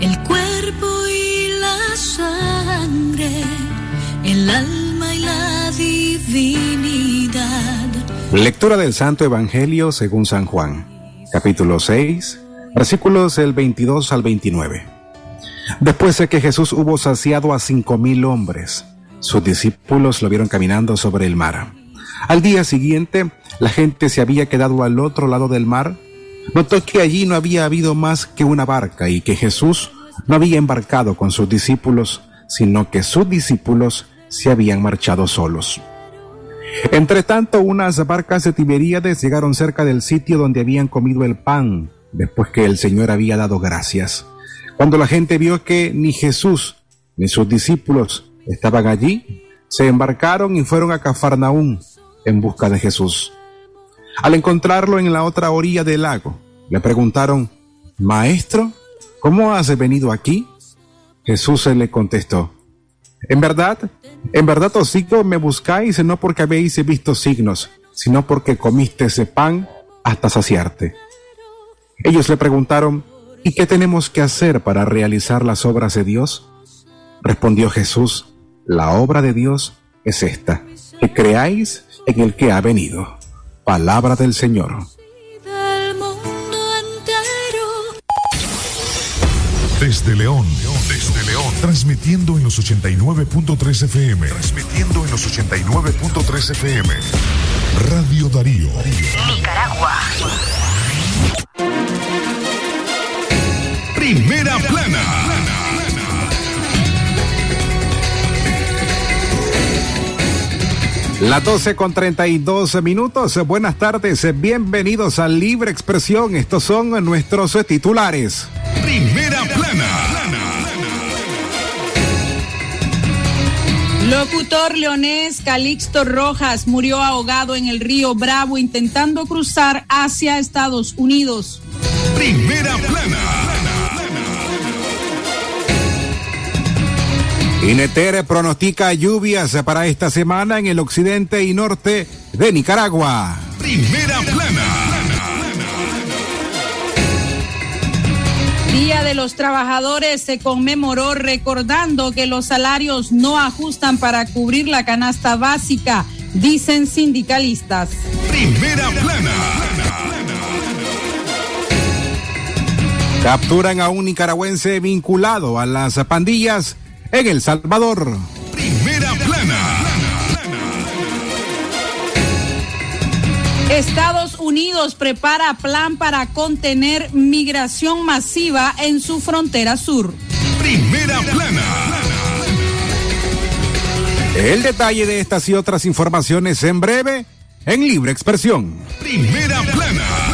el cuerpo y la sangre, el alma y la divinidad. Lectura del Santo Evangelio según San Juan, capítulo 6, versículos del 22 al 29. Después de que Jesús hubo saciado a cinco mil hombres, sus discípulos lo vieron caminando sobre el mar. Al día siguiente, la gente se había quedado al otro lado del mar. Notó que allí no había habido más que una barca y que Jesús no había embarcado con sus discípulos, sino que sus discípulos se habían marchado solos. Entre tanto, unas barcas de Tiberíades llegaron cerca del sitio donde habían comido el pan, después que el Señor había dado gracias. Cuando la gente vio que ni Jesús ni sus discípulos estaban allí, se embarcaron y fueron a Cafarnaún en busca de Jesús. Al encontrarlo en la otra orilla del lago, le preguntaron, Maestro, ¿cómo has venido aquí? Jesús se le contestó, En verdad, en verdad os digo, me buscáis no porque habéis visto signos, sino porque comiste ese pan hasta saciarte. Ellos le preguntaron, ¿Y qué tenemos que hacer para realizar las obras de Dios? Respondió Jesús, la obra de Dios es esta, que creáis en el que ha venido. Palabra del Señor. Desde León, desde León, transmitiendo en los 89.3 FM, transmitiendo en los 89.3 FM. Radio Darío. Nicaragua. Primera plana. Las 12 con 32 minutos. Buenas tardes. Bienvenidos a Libre Expresión. Estos son nuestros titulares. Locutor leonés Calixto Rojas murió ahogado en el río Bravo intentando cruzar hacia Estados Unidos. Primera plana. Inetere pronostica lluvias para esta semana en el occidente y norte de Nicaragua. Primera plana. Día de los Trabajadores se conmemoró recordando que los salarios no ajustan para cubrir la canasta básica, dicen sindicalistas. Primera plana. Capturan a un nicaragüense vinculado a las pandillas en El Salvador. Estados Unidos prepara plan para contener migración masiva en su frontera sur. Primera plana. El detalle de estas y otras informaciones en breve en Libre Expresión. Primera plana.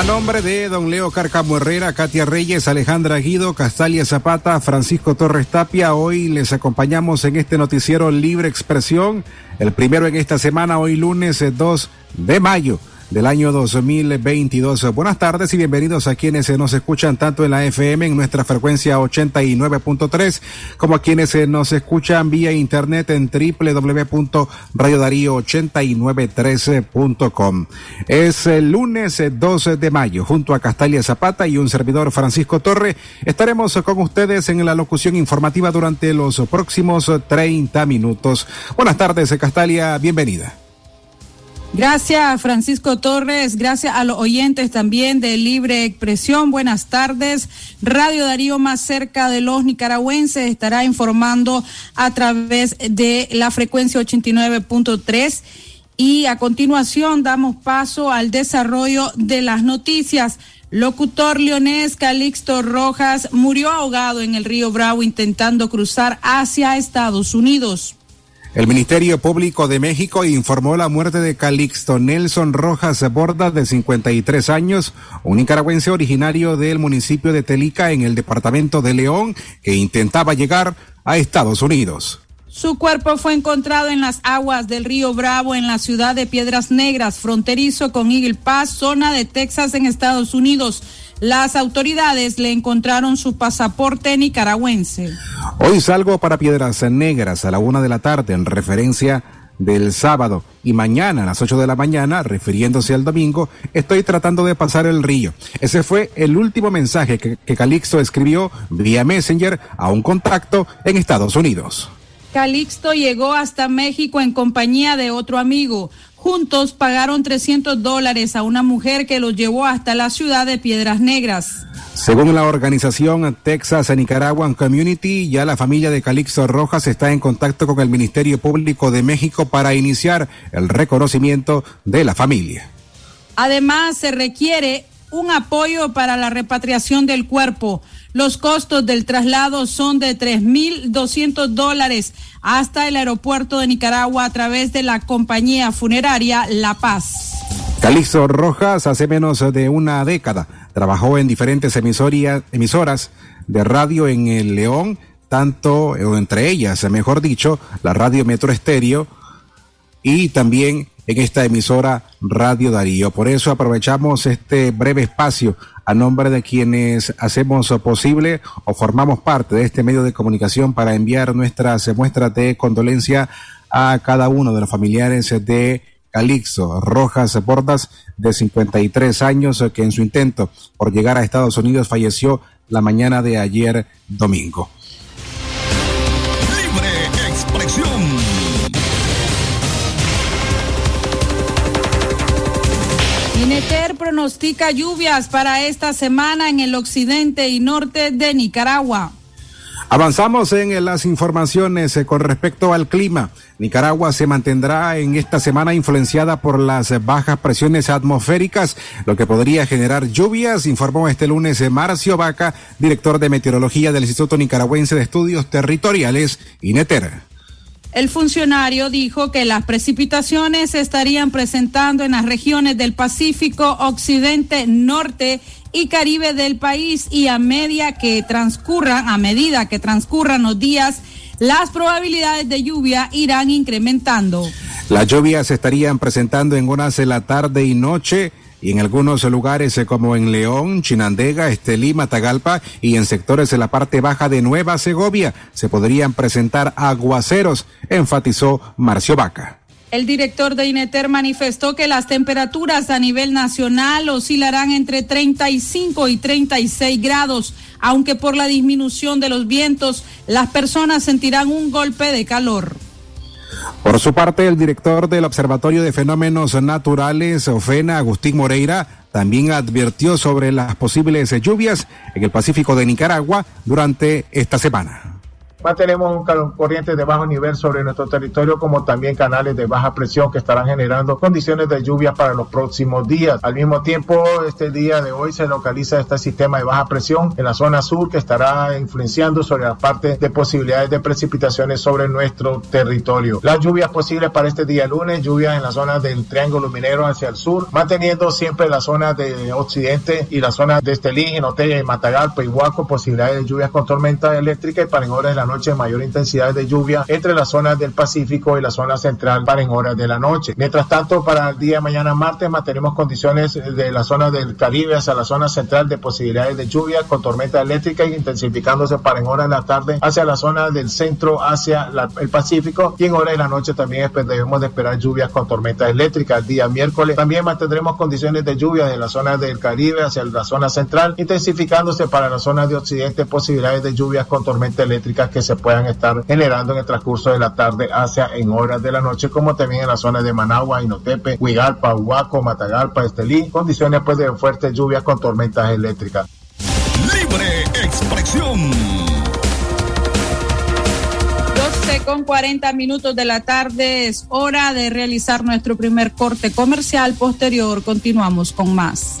A nombre de don Leo Carcamo Herrera, Katia Reyes, Alejandra Guido, Castalia Zapata, Francisco Torres Tapia, hoy les acompañamos en este noticiero Libre Expresión, el primero en esta semana, hoy lunes 2 de mayo del año 2022. Buenas tardes y bienvenidos a quienes nos escuchan tanto en la FM en nuestra frecuencia 89.3 como a quienes nos escuchan vía internet en www.radiodarío8913.com. Es el lunes 12 de mayo junto a Castalia Zapata y un servidor Francisco Torre. Estaremos con ustedes en la locución informativa durante los próximos 30 minutos. Buenas tardes, Castalia, bienvenida. Gracias, Francisco Torres. Gracias a los oyentes también de Libre Expresión. Buenas tardes. Radio Darío más cerca de los nicaragüenses estará informando a través de la frecuencia 89.3. Y a continuación damos paso al desarrollo de las noticias. Locutor leonés Calixto Rojas murió ahogado en el río Bravo intentando cruzar hacia Estados Unidos. El Ministerio Público de México informó la muerte de Calixto Nelson Rojas Borda, de 53 años, un nicaragüense originario del municipio de Telica, en el departamento de León, que intentaba llegar a Estados Unidos. Su cuerpo fue encontrado en las aguas del río Bravo en la ciudad de Piedras Negras, fronterizo con Eagle Pass, zona de Texas en Estados Unidos. Las autoridades le encontraron su pasaporte nicaragüense. Hoy salgo para Piedras Negras a la una de la tarde en referencia del sábado y mañana a las ocho de la mañana, refiriéndose al domingo, estoy tratando de pasar el río. Ese fue el último mensaje que, que Calixto escribió vía Messenger a un contacto en Estados Unidos. Calixto llegó hasta México en compañía de otro amigo. Juntos pagaron 300 dólares a una mujer que los llevó hasta la ciudad de Piedras Negras. Según la organización Texas Nicaraguan Community, ya la familia de Calixto Rojas está en contacto con el Ministerio Público de México para iniciar el reconocimiento de la familia. Además, se requiere un apoyo para la repatriación del cuerpo. Los costos del traslado son de 3.200 dólares hasta el aeropuerto de Nicaragua a través de la compañía funeraria La Paz. Calixto Rojas hace menos de una década trabajó en diferentes emisoras de radio en el León, tanto entre ellas, mejor dicho, la radio Metro Estéreo y también en esta emisora Radio Darío. Por eso aprovechamos este breve espacio a nombre de quienes hacemos posible o formamos parte de este medio de comunicación para enviar nuestras muestras de condolencia a cada uno de los familiares de Calixto Rojas Bordas, de 53 años, que en su intento por llegar a Estados Unidos falleció la mañana de ayer domingo. Ineter pronostica lluvias para esta semana en el occidente y norte de Nicaragua. Avanzamos en las informaciones eh, con respecto al clima. Nicaragua se mantendrá en esta semana influenciada por las bajas presiones atmosféricas, lo que podría generar lluvias, informó este lunes eh, Marcio Vaca, director de meteorología del Instituto Nicaragüense de Estudios Territoriales, INETER. El funcionario dijo que las precipitaciones se estarían presentando en las regiones del Pacífico, Occidente, Norte y Caribe del país y a medida que transcurran, a medida que transcurran los días, las probabilidades de lluvia irán incrementando. Las lluvias se estarían presentando en horas de la tarde y noche y en algunos lugares eh, como en León, Chinandega, Estelí, Matagalpa y en sectores de la parte baja de Nueva Segovia se podrían presentar aguaceros, enfatizó Marcio Vaca. El director de INETER manifestó que las temperaturas a nivel nacional oscilarán entre 35 y 36 grados, aunque por la disminución de los vientos las personas sentirán un golpe de calor. Por su parte, el director del Observatorio de Fenómenos Naturales, OFENA, Agustín Moreira, también advirtió sobre las posibles lluvias en el Pacífico de Nicaragua durante esta semana. Mantenemos un corriente de bajo nivel sobre nuestro territorio, como también canales de baja presión que estarán generando condiciones de lluvia para los próximos días. Al mismo tiempo, este día de hoy se localiza este sistema de baja presión en la zona sur que estará influenciando sobre la parte de posibilidades de precipitaciones sobre nuestro territorio. Las lluvias posibles para este día lunes, lluvias en la zona del Triángulo Minero hacia el sur, manteniendo siempre la zona de occidente y la zona de Estelí, Genotella y Matagalpa y Huaco, posibilidades de lluvias con tormenta eléctrica y para en horas de la noche mayor intensidad de lluvia entre las zonas del Pacífico y la zona central para en horas de la noche. Mientras tanto, para el día de mañana martes mantenemos condiciones de la zona del Caribe hacia la zona central de posibilidades de lluvia con tormenta eléctrica y intensificándose para en horas de la tarde hacia la zona del centro hacia el Pacífico y en horas de la noche también debemos de esperar lluvias con tormenta eléctrica. El día miércoles también mantendremos condiciones de lluvia de la zona del Caribe hacia la zona central, intensificándose para la zona de occidente posibilidades de lluvias con tormenta eléctrica que se puedan estar generando en el transcurso de la tarde hacia en horas de la noche, como también en la zona de Managua, Inotepe, Huigalpa, Huaco, Matagalpa, Estelí, condiciones pues de fuertes lluvias con tormentas eléctricas. Libre expresión. 12 con 40 minutos de la tarde es hora de realizar nuestro primer corte comercial. Posterior continuamos con más.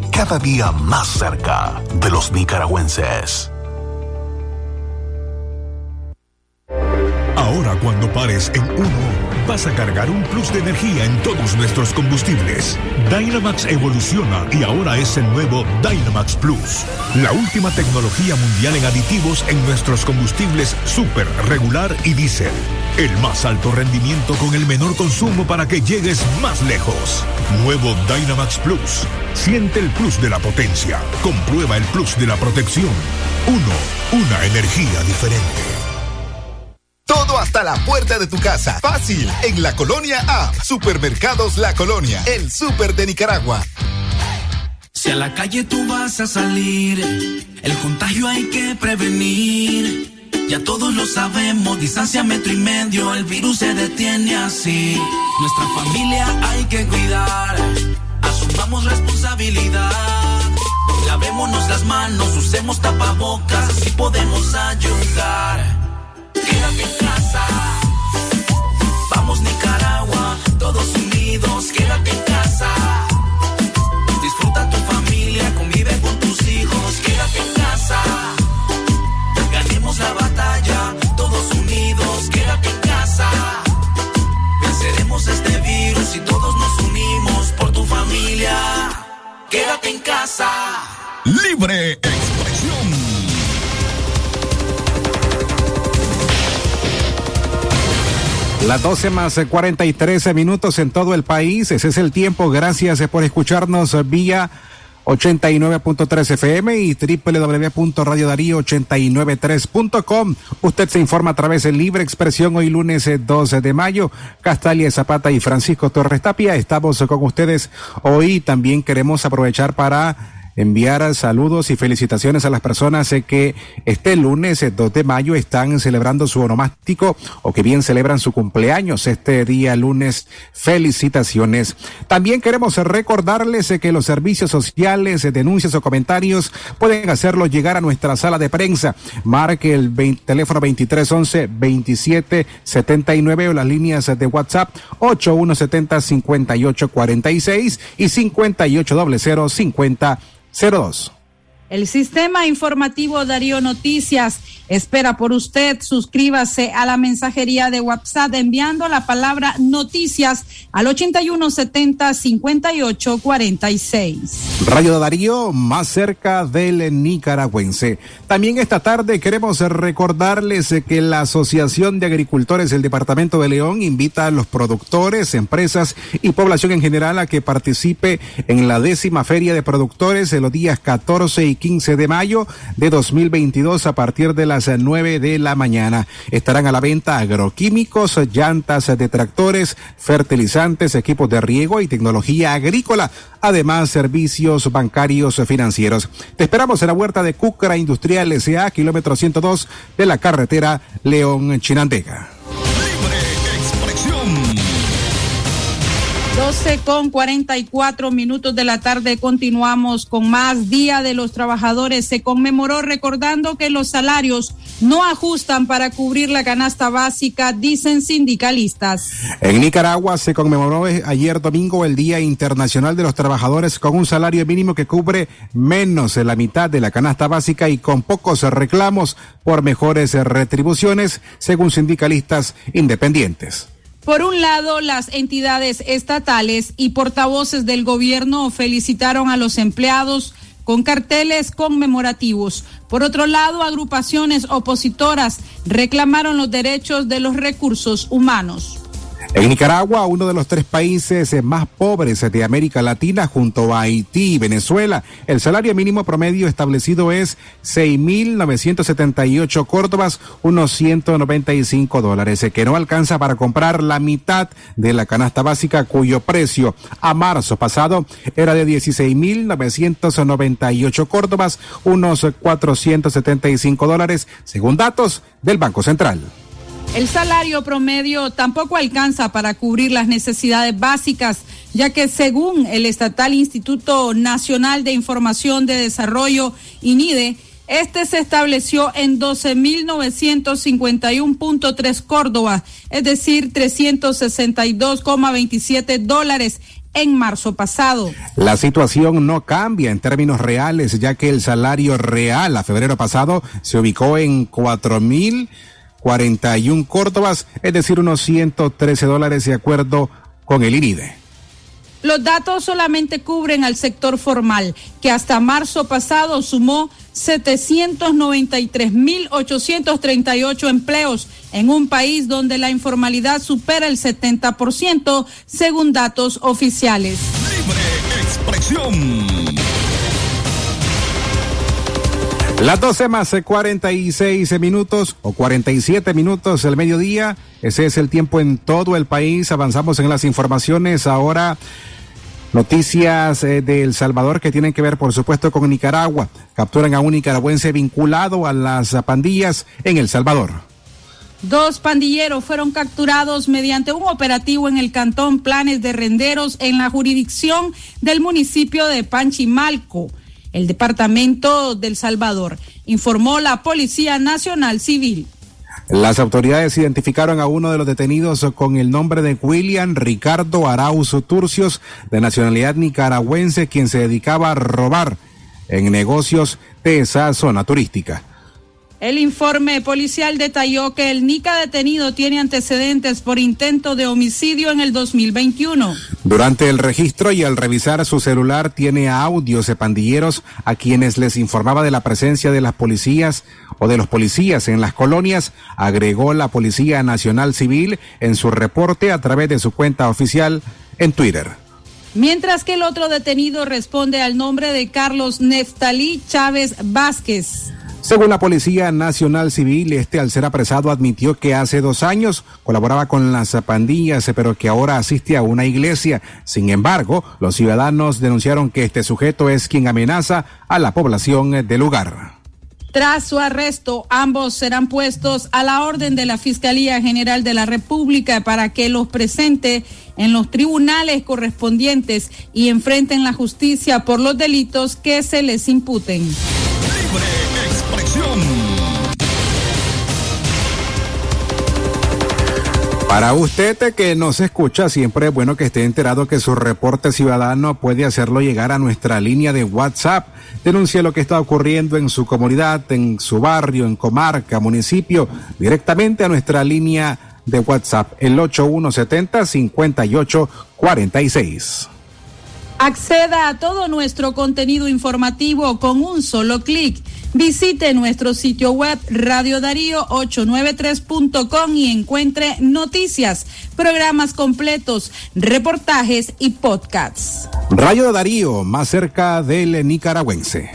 cada día más cerca de los nicaragüenses. Ahora cuando pares en uno, vas a cargar un plus de energía en todos nuestros combustibles. Dynamax evoluciona y ahora es el nuevo Dynamax Plus. La última tecnología mundial en aditivos en nuestros combustibles super, regular y diésel. El más alto rendimiento con el menor consumo para que llegues más lejos. Nuevo Dynamax Plus. Siente el plus de la potencia. Comprueba el plus de la protección. Uno, una energía diferente. Todo hasta la puerta de tu casa. Fácil. En la Colonia A. Supermercados La Colonia. El súper de Nicaragua. Si a la calle tú vas a salir, el contagio hay que prevenir. Ya todos lo sabemos, distancia metro y medio, el virus se detiene así. Nuestra familia hay que cuidar, asumamos responsabilidad. Lavémonos las manos, usemos tapabocas, así podemos ayudar. Quédate en casa. Vamos Nicaragua, todos unidos, quédate en casa. Disfruta tu familia, convive con tus hijos, quédate en casa. Ganemos la batalla, todos unidos, quédate en casa. Venceremos este virus y todos nos unimos por tu familia. Quédate en casa. Libre Las 12 más 43 minutos en todo el país. Ese es el tiempo. Gracias por escucharnos vía 89.3 FM y www.radiodarío893.com. Usted se informa a través de Libre Expresión hoy lunes 12 de mayo. Castalia Zapata y Francisco Torres Tapia estamos con ustedes hoy. También queremos aprovechar para enviar saludos y felicitaciones a las personas eh, que este lunes 2 eh, de mayo están celebrando su onomástico o que bien celebran su cumpleaños este día lunes. Felicitaciones. También queremos recordarles eh, que los servicios sociales, denuncias o comentarios pueden hacerlo llegar a nuestra sala de prensa. Marque el teléfono 2311 2779 o las líneas de WhatsApp 8170 5846 y 5800 50 02. El sistema informativo Darío Noticias espera por usted. Suscríbase a la mensajería de WhatsApp enviando la palabra noticias al 8170-5846. Radio Darío, más cerca del nicaragüense. También esta tarde queremos recordarles que la Asociación de Agricultores del Departamento de León invita a los productores, empresas y población en general a que participe en la décima Feria de Productores de los días 14 y 15 de mayo de 2022 a partir de las 9 de la mañana. Estarán a la venta agroquímicos, llantas de tractores, fertilizantes, equipos de riego y tecnología agrícola, además servicios bancarios financieros. Te esperamos en la huerta de Cúcara Industrial S.A., kilómetro 102 de la carretera León-Chinandega. 12 con 44 minutos de la tarde continuamos con más Día de los Trabajadores. Se conmemoró recordando que los salarios no ajustan para cubrir la canasta básica, dicen sindicalistas. En Nicaragua se conmemoró ayer domingo el Día Internacional de los Trabajadores con un salario mínimo que cubre menos de la mitad de la canasta básica y con pocos reclamos por mejores retribuciones, según sindicalistas independientes. Por un lado, las entidades estatales y portavoces del gobierno felicitaron a los empleados con carteles conmemorativos. Por otro lado, agrupaciones opositoras reclamaron los derechos de los recursos humanos. En Nicaragua, uno de los tres países más pobres de América Latina, junto a Haití y Venezuela, el salario mínimo promedio establecido es 6.978 córdobas, unos 195 dólares, que no alcanza para comprar la mitad de la canasta básica, cuyo precio a marzo pasado era de 16.998 córdobas, unos 475 dólares, según datos del Banco Central. El salario promedio tampoco alcanza para cubrir las necesidades básicas, ya que según el estatal Instituto Nacional de Información de Desarrollo, INIDE, este se estableció en 12.951.3 Córdoba, es decir, 362,27 dólares en marzo pasado. La situación no cambia en términos reales, ya que el salario real a febrero pasado se ubicó en 4.000 41 córdobas, es decir, unos 113 dólares de acuerdo con el INIDE. Los datos solamente cubren al sector formal, que hasta marzo pasado sumó 793.838 empleos en un país donde la informalidad supera el 70%, según datos oficiales. Libre expresión. Las 12 más 46 minutos o 47 minutos del mediodía. Ese es el tiempo en todo el país. Avanzamos en las informaciones. Ahora noticias eh, de El Salvador que tienen que ver, por supuesto, con Nicaragua. Capturan a un nicaragüense vinculado a las pandillas en El Salvador. Dos pandilleros fueron capturados mediante un operativo en el cantón Planes de Renderos en la jurisdicción del municipio de Panchimalco el Departamento del Salvador, informó la Policía Nacional Civil. Las autoridades identificaron a uno de los detenidos con el nombre de William Ricardo Arauzo Turcios, de nacionalidad nicaragüense, quien se dedicaba a robar en negocios de esa zona turística. El informe policial detalló que el Nica detenido tiene antecedentes por intento de homicidio en el 2021. Durante el registro y al revisar su celular tiene audios de pandilleros a quienes les informaba de la presencia de las policías o de los policías en las colonias, agregó la Policía Nacional Civil en su reporte a través de su cuenta oficial en Twitter. Mientras que el otro detenido responde al nombre de Carlos Neftalí Chávez Vázquez. Según la Policía Nacional Civil, este al ser apresado admitió que hace dos años colaboraba con las pandillas, pero que ahora asiste a una iglesia. Sin embargo, los ciudadanos denunciaron que este sujeto es quien amenaza a la población del lugar. Tras su arresto, ambos serán puestos a la orden de la Fiscalía General de la República para que los presente en los tribunales correspondientes y enfrenten la justicia por los delitos que se les imputen. Para usted que nos escucha, siempre es bueno que esté enterado que su reporte ciudadano puede hacerlo llegar a nuestra línea de WhatsApp. Denuncie lo que está ocurriendo en su comunidad, en su barrio, en comarca, municipio, directamente a nuestra línea de WhatsApp, el 8170-5846. Acceda a todo nuestro contenido informativo con un solo clic. Visite nuestro sitio web Radio Darío 893.com y encuentre noticias, programas completos, reportajes y podcasts. Radio Darío, más cerca del nicaragüense.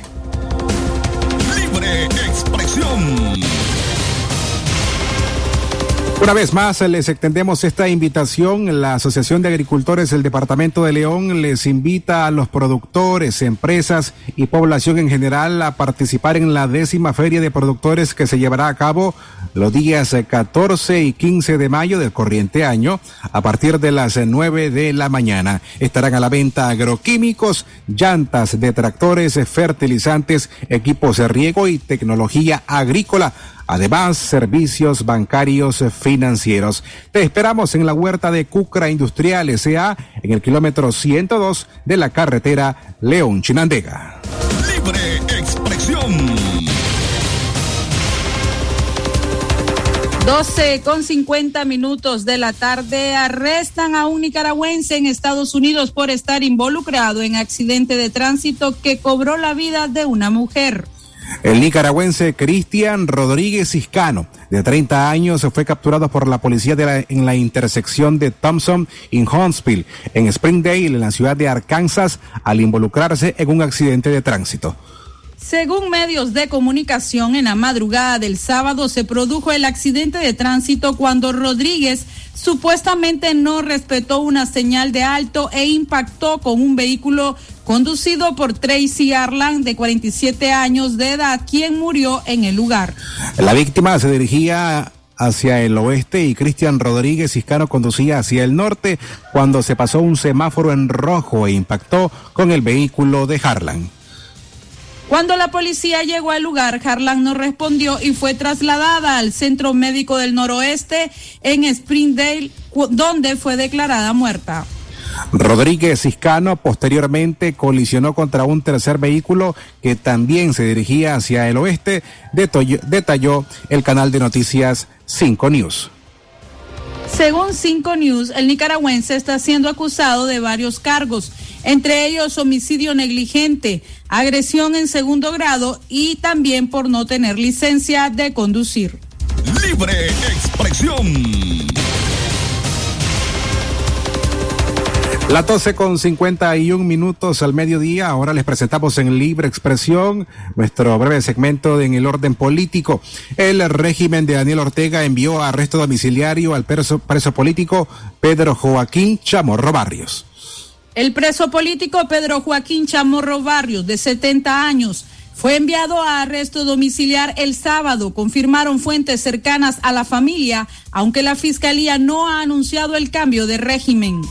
Una vez más les extendemos esta invitación. La Asociación de Agricultores del Departamento de León les invita a los productores, empresas y población en general a participar en la décima feria de productores que se llevará a cabo los días 14 y 15 de mayo del corriente año a partir de las 9 de la mañana. Estarán a la venta agroquímicos, llantas de tractores, fertilizantes, equipos de riego y tecnología agrícola Además, servicios bancarios financieros. Te esperamos en la huerta de Cucra Industrial S.A. en el kilómetro 102 de la carretera León Chinandega. Libre expresión. 12 con 50 minutos de la tarde arrestan a un nicaragüense en Estados Unidos por estar involucrado en accidente de tránsito que cobró la vida de una mujer. El nicaragüense Cristian Rodríguez Ciscano, de 30 años, fue capturado por la policía en la intersección de Thompson y Huntsville, en Springdale, en la ciudad de Arkansas, al involucrarse en un accidente de tránsito. Según medios de comunicación, en la madrugada del sábado se produjo el accidente de tránsito cuando Rodríguez supuestamente no respetó una señal de alto e impactó con un vehículo conducido por Tracy Arlan, de 47 años de edad, quien murió en el lugar. La víctima se dirigía hacia el oeste y Cristian Rodríguez Ciscano conducía hacia el norte cuando se pasó un semáforo en rojo e impactó con el vehículo de Harlan. Cuando la policía llegó al lugar, Harlan no respondió y fue trasladada al Centro Médico del Noroeste en Springdale, donde fue declarada muerta. Rodríguez Ciscano posteriormente colisionó contra un tercer vehículo que también se dirigía hacia el oeste, detalló el canal de noticias 5 News. Según 5 News, el nicaragüense está siendo acusado de varios cargos entre ellos homicidio negligente, agresión en segundo grado y también por no tener licencia de conducir. Libre expresión. La 12 con 51 minutos al mediodía. Ahora les presentamos en Libre Expresión nuestro breve segmento en el orden político. El régimen de Daniel Ortega envió a arresto domiciliario al preso, preso político Pedro Joaquín Chamorro Barrios. El preso político Pedro Joaquín Chamorro Barrios, de 70 años, fue enviado a arresto domiciliar el sábado, confirmaron fuentes cercanas a la familia, aunque la fiscalía no ha anunciado el cambio de régimen.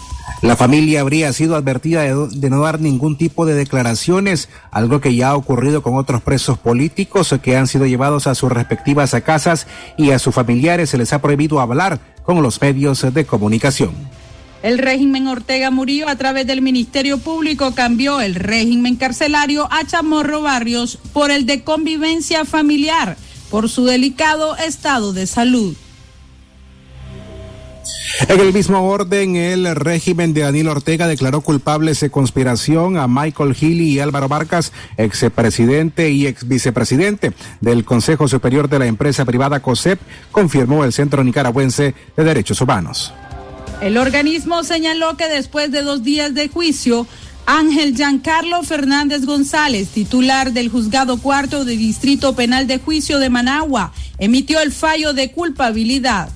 La familia habría sido advertida de, no dar ningún tipo de declaraciones, algo que ya ha ocurrido con otros presos políticos que han sido llevados a sus respectivas casas y a sus familiares se les ha prohibido hablar con los medios de comunicación. El régimen Ortega Murillo a través del Ministerio Público cambió el régimen carcelario a Chamorro Barrios por el de convivencia familiar por su delicado estado de salud. En el mismo orden, el régimen de Daniel Ortega declaró culpables de conspiración a Michael Healy y Álvaro Vargas, expresidente y ex vicepresidente del Consejo Superior de la empresa privada COSEP, confirmó el Centro Nicaragüense de Derechos Humanos. El organismo señaló que después de dos días de juicio, Ángel Giancarlo Fernández González, titular del Juzgado Cuarto de Distrito Penal de Juicio de Managua, emitió el fallo de culpabilidad.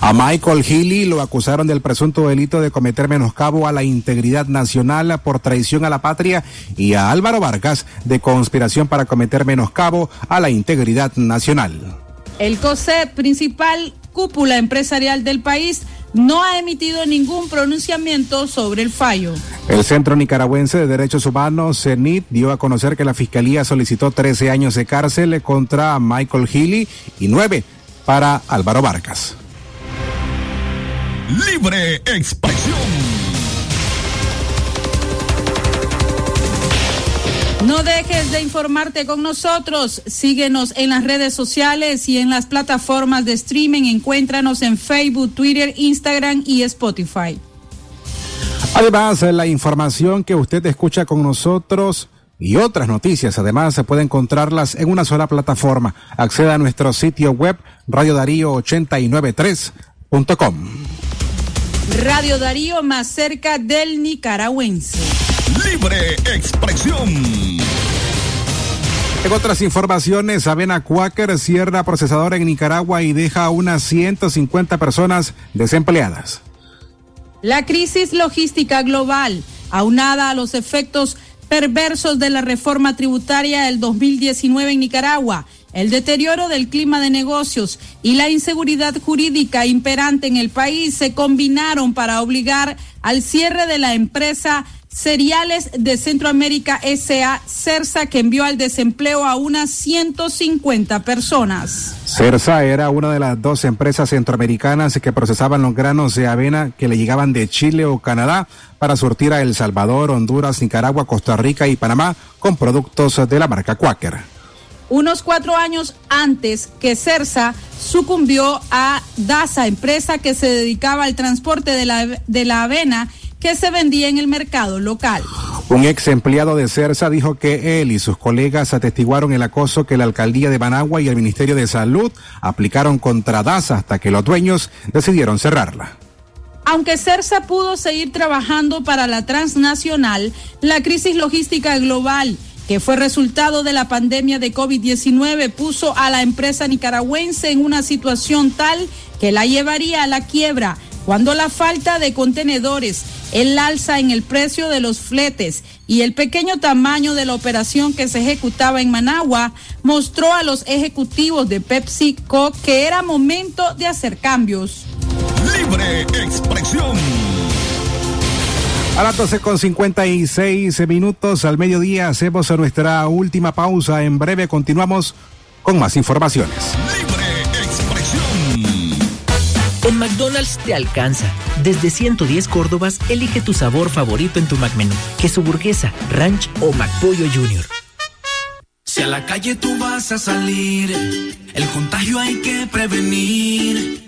A Michael Healy lo acusaron del presunto delito de cometer menoscabo a la integridad nacional por traición a la patria y a Álvaro Vargas de conspiración para cometer menoscabo a la integridad nacional. El COSEP, principal cúpula empresarial del país, no ha emitido ningún pronunciamiento sobre el fallo. El Centro Nicaragüense de Derechos Humanos, CENIT, dio a conocer que la Fiscalía solicitó 13 años de cárcel contra Michael Healy y 9 para Álvaro Vargas. Libre expresión. No dejes de informarte con nosotros. Síguenos en las redes sociales y en las plataformas de streaming. Encuéntranos en Facebook, Twitter, Instagram y Spotify. Además, la información que usted escucha con nosotros y otras noticias, además, se puede encontrarlas en una sola plataforma. Acceda a nuestro sitio web radiodarío893.com. Radio Darío más cerca del nicaragüense. Libre expresión. En otras informaciones, Avena Quaker cierra procesador en Nicaragua y deja a unas 150 personas desempleadas. La crisis logística global, aunada a los efectos perversos de la reforma tributaria del 2019 en Nicaragua, el deterioro del clima de negocios y la inseguridad jurídica imperante en el país se combinaron para obligar al cierre de la empresa Cereales de Centroamérica SA, CERSA, que envió al desempleo a unas 150 personas. CERSA era una de las dos empresas centroamericanas que procesaban los granos de avena que le llegaban de Chile o Canadá para surtir a El Salvador, Honduras, Nicaragua, Costa Rica y Panamá con productos de la marca Quaker. Unos cuatro años antes que Cersa sucumbió a DASA, empresa que se dedicaba al transporte de la, de la avena que se vendía en el mercado local. Un ex empleado de CERSA dijo que él y sus colegas atestiguaron el acoso que la alcaldía de Managua y el Ministerio de Salud aplicaron contra DASA hasta que los dueños decidieron cerrarla. Aunque CERSA pudo seguir trabajando para la transnacional, la crisis logística global que fue resultado de la pandemia de COVID-19 puso a la empresa nicaragüense en una situación tal que la llevaría a la quiebra cuando la falta de contenedores, el alza en el precio de los fletes y el pequeño tamaño de la operación que se ejecutaba en Managua mostró a los ejecutivos de PepsiCo que era momento de hacer cambios. Libre expresión. A las 12 con 56 minutos al mediodía hacemos nuestra última pausa. En breve continuamos con más informaciones. En McDonald's te alcanza. Desde 110 Córdobas, elige tu sabor favorito en tu McMenú. Queso burguesa, ranch o McPollo Junior. Si a la calle tú vas a salir, el contagio hay que prevenir.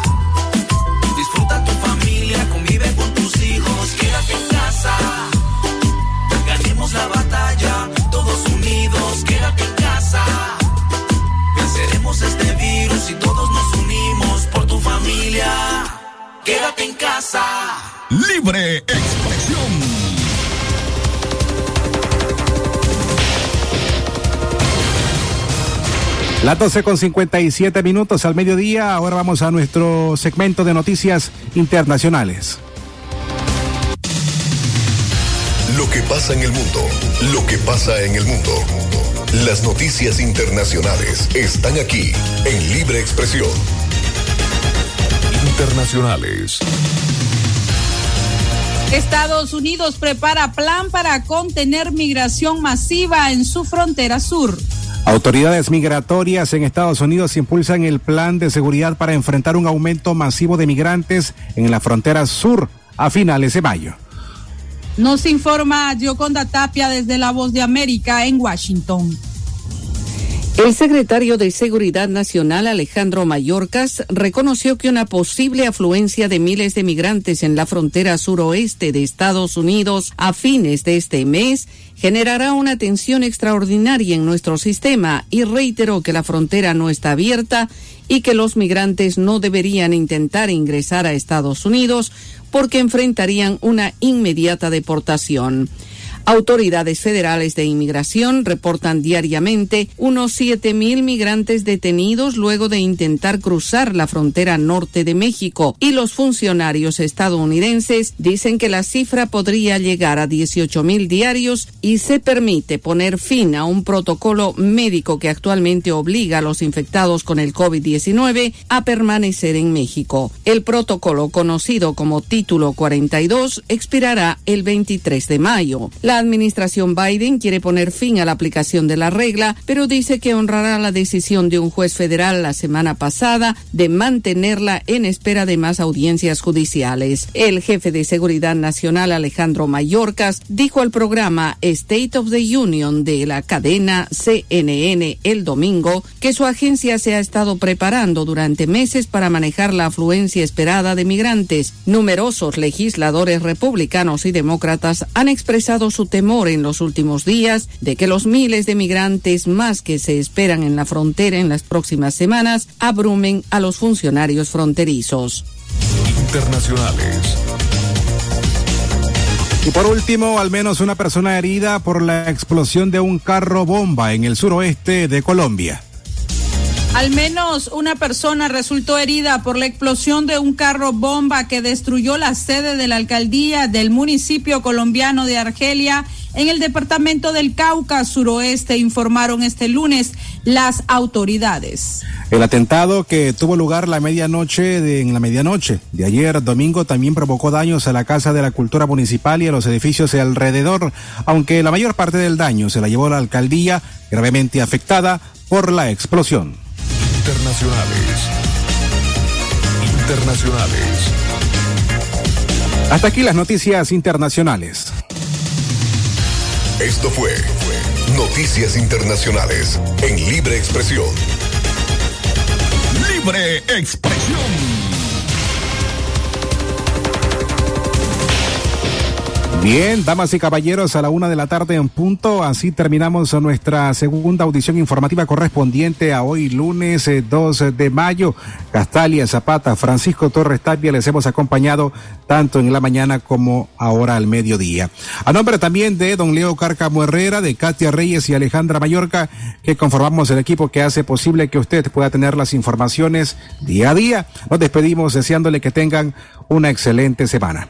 Libre expresión. Las 12 con 57 minutos al mediodía. Ahora vamos a nuestro segmento de noticias internacionales. Lo que pasa en el mundo, lo que pasa en el mundo. Las noticias internacionales están aquí en Libre Expresión. Internacionales. Estados Unidos prepara plan para contener migración masiva en su frontera sur. Autoridades migratorias en Estados Unidos impulsan el plan de seguridad para enfrentar un aumento masivo de migrantes en la frontera sur a finales de mayo. Nos informa Gioconda Tapia desde La Voz de América en Washington. El secretario de Seguridad Nacional Alejandro Mayorkas reconoció que una posible afluencia de miles de migrantes en la frontera suroeste de Estados Unidos a fines de este mes generará una tensión extraordinaria en nuestro sistema y reiteró que la frontera no está abierta y que los migrantes no deberían intentar ingresar a Estados Unidos porque enfrentarían una inmediata deportación. Autoridades federales de inmigración reportan diariamente unos 7.000 migrantes detenidos luego de intentar cruzar la frontera norte de México y los funcionarios estadounidenses dicen que la cifra podría llegar a 18.000 diarios y se permite poner fin a un protocolo médico que actualmente obliga a los infectados con el COVID-19 a permanecer en México. El protocolo conocido como Título 42 expirará el 23 de mayo. Administración Biden quiere poner fin a la aplicación de la regla, pero dice que honrará la decisión de un juez federal la semana pasada de mantenerla en espera de más audiencias judiciales. El jefe de Seguridad Nacional Alejandro Mayorkas dijo al programa State of the Union de la cadena CNN el domingo que su agencia se ha estado preparando durante meses para manejar la afluencia esperada de migrantes. Numerosos legisladores republicanos y demócratas han expresado su temor en los últimos días de que los miles de migrantes más que se esperan en la frontera en las próximas semanas abrumen a los funcionarios fronterizos. Internacionales. Y por último, al menos una persona herida por la explosión de un carro bomba en el suroeste de Colombia. Al menos una persona resultó herida por la explosión de un carro bomba que destruyó la sede de la alcaldía del municipio colombiano de Argelia en el departamento del Cauca suroeste, informaron este lunes las autoridades. El atentado que tuvo lugar la medianoche de, en la medianoche de ayer domingo también provocó daños a la Casa de la Cultura Municipal y a los edificios de alrededor, aunque la mayor parte del daño se la llevó la alcaldía gravemente afectada por la explosión. Internacionales. Internacionales. Hasta aquí las noticias internacionales. Esto fue Noticias Internacionales en Libre Expresión. Libre Expresión. Bien, damas y caballeros, a la una de la tarde en punto, así terminamos nuestra segunda audición informativa correspondiente a hoy lunes 2 eh, de mayo. Castalia Zapata, Francisco Torres Tapia, les hemos acompañado tanto en la mañana como ahora al mediodía. A nombre también de don Leo Cárcamo Herrera, de Katia Reyes y Alejandra Mallorca, que conformamos el equipo que hace posible que usted pueda tener las informaciones día a día. Nos despedimos deseándole que tengan una excelente semana.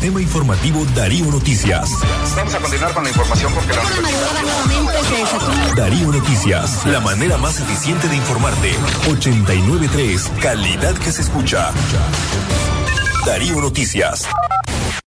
Sistema Informativo Darío Noticias. Vamos a continuar con la información porque la Darío Noticias, la manera más eficiente de informarte. 893, calidad que se escucha. Darío Noticias.